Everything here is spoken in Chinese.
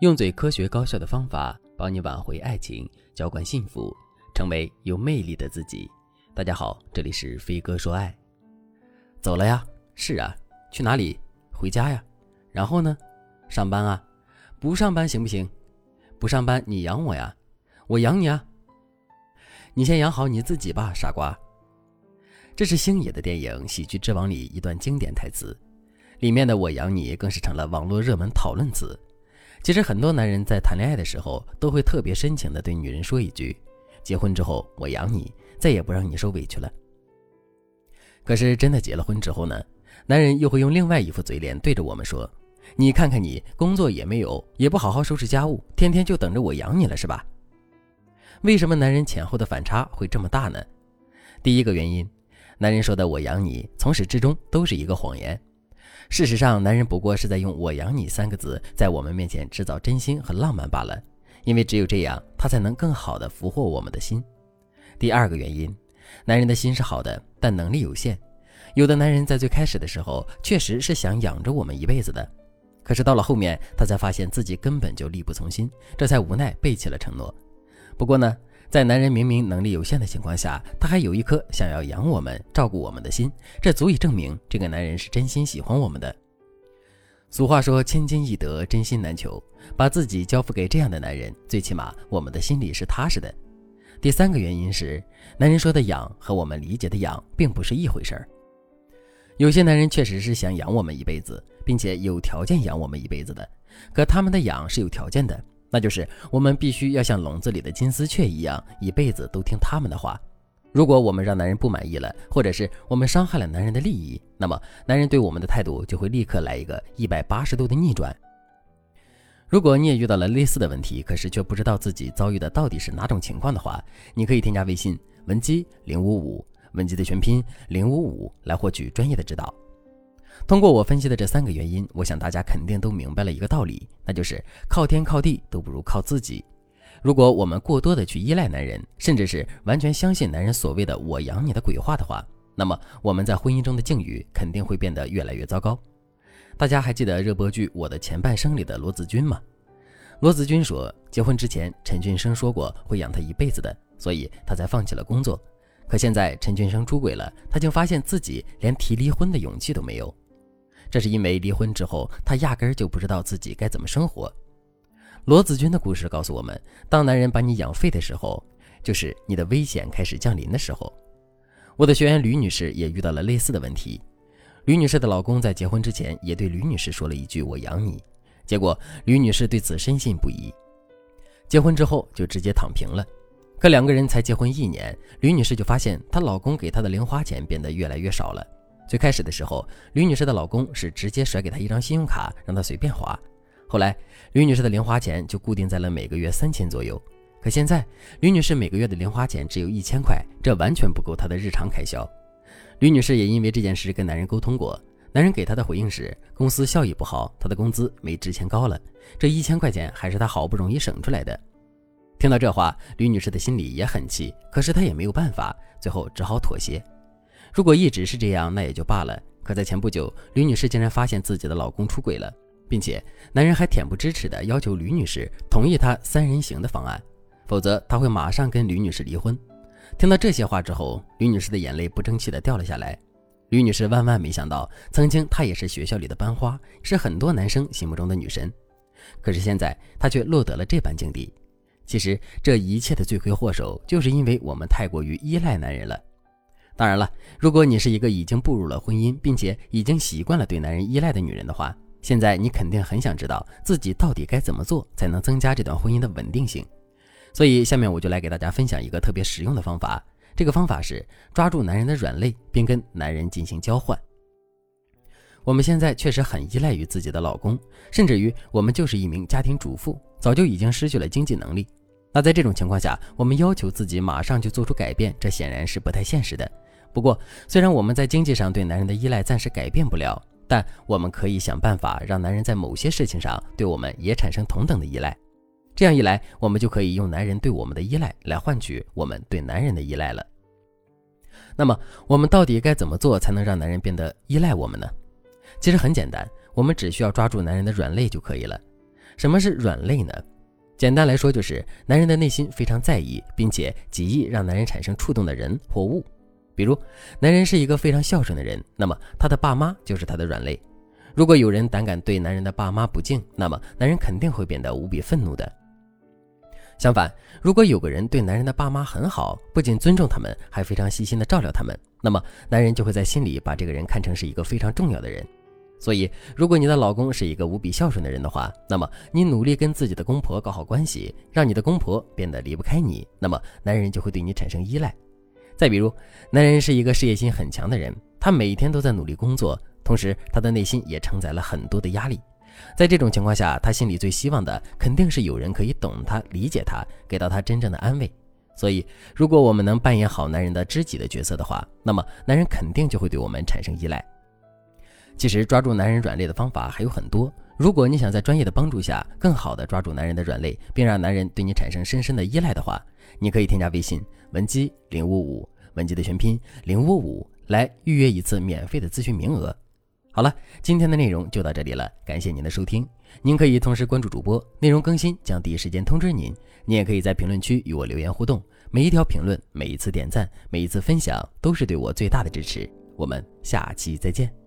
用最科学高效的方法帮你挽回爱情，浇灌幸福，成为有魅力的自己。大家好，这里是飞哥说爱。走了呀？是啊。去哪里？回家呀。然后呢？上班啊？不上班行不行？不上班你养我呀？我养你啊。你先养好你自己吧，傻瓜。这是星爷的电影《喜剧之王》里一段经典台词，里面的“我养你”更是成了网络热门讨论词。其实很多男人在谈恋爱的时候，都会特别深情地对女人说一句：“结婚之后我养你，再也不让你受委屈了。”可是真的结了婚之后呢，男人又会用另外一副嘴脸对着我们说：“你看看你，工作也没有，也不好好收拾家务，天天就等着我养你了，是吧？”为什么男人前后的反差会这么大呢？第一个原因，男人说的“我养你”从始至终都是一个谎言。事实上，男人不过是在用“我养你”三个字在我们面前制造真心和浪漫罢了，因为只有这样，他才能更好的俘获我们的心。第二个原因，男人的心是好的，但能力有限。有的男人在最开始的时候确实是想养着我们一辈子的，可是到了后面，他才发现自己根本就力不从心，这才无奈背弃了承诺。不过呢，在男人明明能力有限的情况下，他还有一颗想要养我们、照顾我们的心，这足以证明这个男人是真心喜欢我们的。俗话说“千金易得，真心难求”，把自己交付给这样的男人，最起码我们的心里是踏实的。第三个原因是，男人说的“养”和我们理解的“养”并不是一回事儿。有些男人确实是想养我们一辈子，并且有条件养我们一辈子的，可他们的养是有条件的。那就是我们必须要像笼子里的金丝雀一样，一辈子都听他们的话。如果我们让男人不满意了，或者是我们伤害了男人的利益，那么男人对我们的态度就会立刻来一个一百八十度的逆转。如果你也遇到了类似的问题，可是却不知道自己遭遇的到底是哪种情况的话，你可以添加微信文姬零五五，文姬的全拼零五五，来获取专业的指导。通过我分析的这三个原因，我想大家肯定都明白了一个道理，那就是靠天靠地都不如靠自己。如果我们过多的去依赖男人，甚至是完全相信男人所谓的“我养你”的鬼话的话，那么我们在婚姻中的境遇肯定会变得越来越糟糕。大家还记得热播剧《我的前半生》里的罗子君吗？罗子君说，结婚之前陈俊生说过会养她一辈子的，所以她才放弃了工作。可现在陈俊生出轨了，她竟发现自己连提离婚的勇气都没有。这是因为离婚之后，他压根儿就不知道自己该怎么生活。罗子君的故事告诉我们：当男人把你养废的时候，就是你的危险开始降临的时候。我的学员吕女士也遇到了类似的问题。吕女士的老公在结婚之前也对吕女士说了一句“我养你”，结果吕女士对此深信不疑。结婚之后就直接躺平了。可两个人才结婚一年，吕女士就发现她老公给她的零花钱变得越来越少了。最开始的时候，吕女士的老公是直接甩给她一张信用卡，让她随便花。后来，吕女士的零花钱就固定在了每个月三千左右。可现在，吕女士每个月的零花钱只有一千块，这完全不够她的日常开销。吕女士也因为这件事跟男人沟通过，男人给她的回应是：公司效益不好，她的工资没之前高了，这一千块钱还是她好不容易省出来的。听到这话，吕女士的心里也很气，可是她也没有办法，最后只好妥协。如果一直是这样，那也就罢了。可在前不久，吕女士竟然发现自己的老公出轨了，并且男人还恬不知耻地要求吕女士同意他三人行的方案，否则他会马上跟吕女士离婚。听到这些话之后，吕女士的眼泪不争气地掉了下来。吕女士万万没想到，曾经她也是学校里的班花，是很多男生心目中的女神，可是现在她却落得了这般境地。其实这一切的罪魁祸首，就是因为我们太过于依赖男人了。当然了，如果你是一个已经步入了婚姻，并且已经习惯了对男人依赖的女人的话，现在你肯定很想知道自己到底该怎么做才能增加这段婚姻的稳定性。所以，下面我就来给大家分享一个特别实用的方法。这个方法是抓住男人的软肋，并跟男人进行交换。我们现在确实很依赖于自己的老公，甚至于我们就是一名家庭主妇，早就已经失去了经济能力。那在这种情况下，我们要求自己马上就做出改变，这显然是不太现实的。不过，虽然我们在经济上对男人的依赖暂时改变不了，但我们可以想办法让男人在某些事情上对我们也产生同等的依赖。这样一来，我们就可以用男人对我们的依赖来换取我们对男人的依赖了。那么，我们到底该怎么做才能让男人变得依赖我们呢？其实很简单，我们只需要抓住男人的软肋就可以了。什么是软肋呢？简单来说，就是男人的内心非常在意，并且极易让男人产生触动的人或物。比如，男人是一个非常孝顺的人，那么他的爸妈就是他的软肋。如果有人胆敢对男人的爸妈不敬，那么男人肯定会变得无比愤怒的。相反，如果有个人对男人的爸妈很好，不仅尊重他们，还非常细心的照料他们，那么男人就会在心里把这个人看成是一个非常重要的人。所以，如果你的老公是一个无比孝顺的人的话，那么你努力跟自己的公婆搞好关系，让你的公婆变得离不开你，那么男人就会对你产生依赖。再比如，男人是一个事业心很强的人，他每天都在努力工作，同时他的内心也承载了很多的压力。在这种情况下，他心里最希望的肯定是有人可以懂他、理解他，给到他真正的安慰。所以，如果我们能扮演好男人的知己的角色的话，那么男人肯定就会对我们产生依赖。其实抓住男人软肋的方法还有很多。如果你想在专业的帮助下，更好的抓住男人的软肋，并让男人对你产生深深的依赖的话，你可以添加微信文姬零五五，文姬的全拼零五五，来预约一次免费的咨询名额。好了，今天的内容就到这里了，感谢您的收听。您可以同时关注主播，内容更新将第一时间通知您。您也可以在评论区与我留言互动，每一条评论、每一次点赞、每一次分享，都是对我最大的支持。我们下期再见。